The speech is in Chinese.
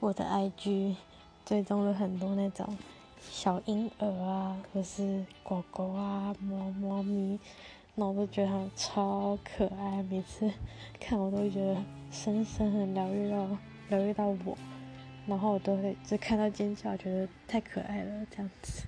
我的 IG 追踪了很多那种小婴儿啊，或是狗狗啊、猫猫咪，那我都觉得它们超可爱，每次看我都觉得深深很疗愈到疗愈到我，然后我都会就看到尖叫，觉得太可爱了，这样子。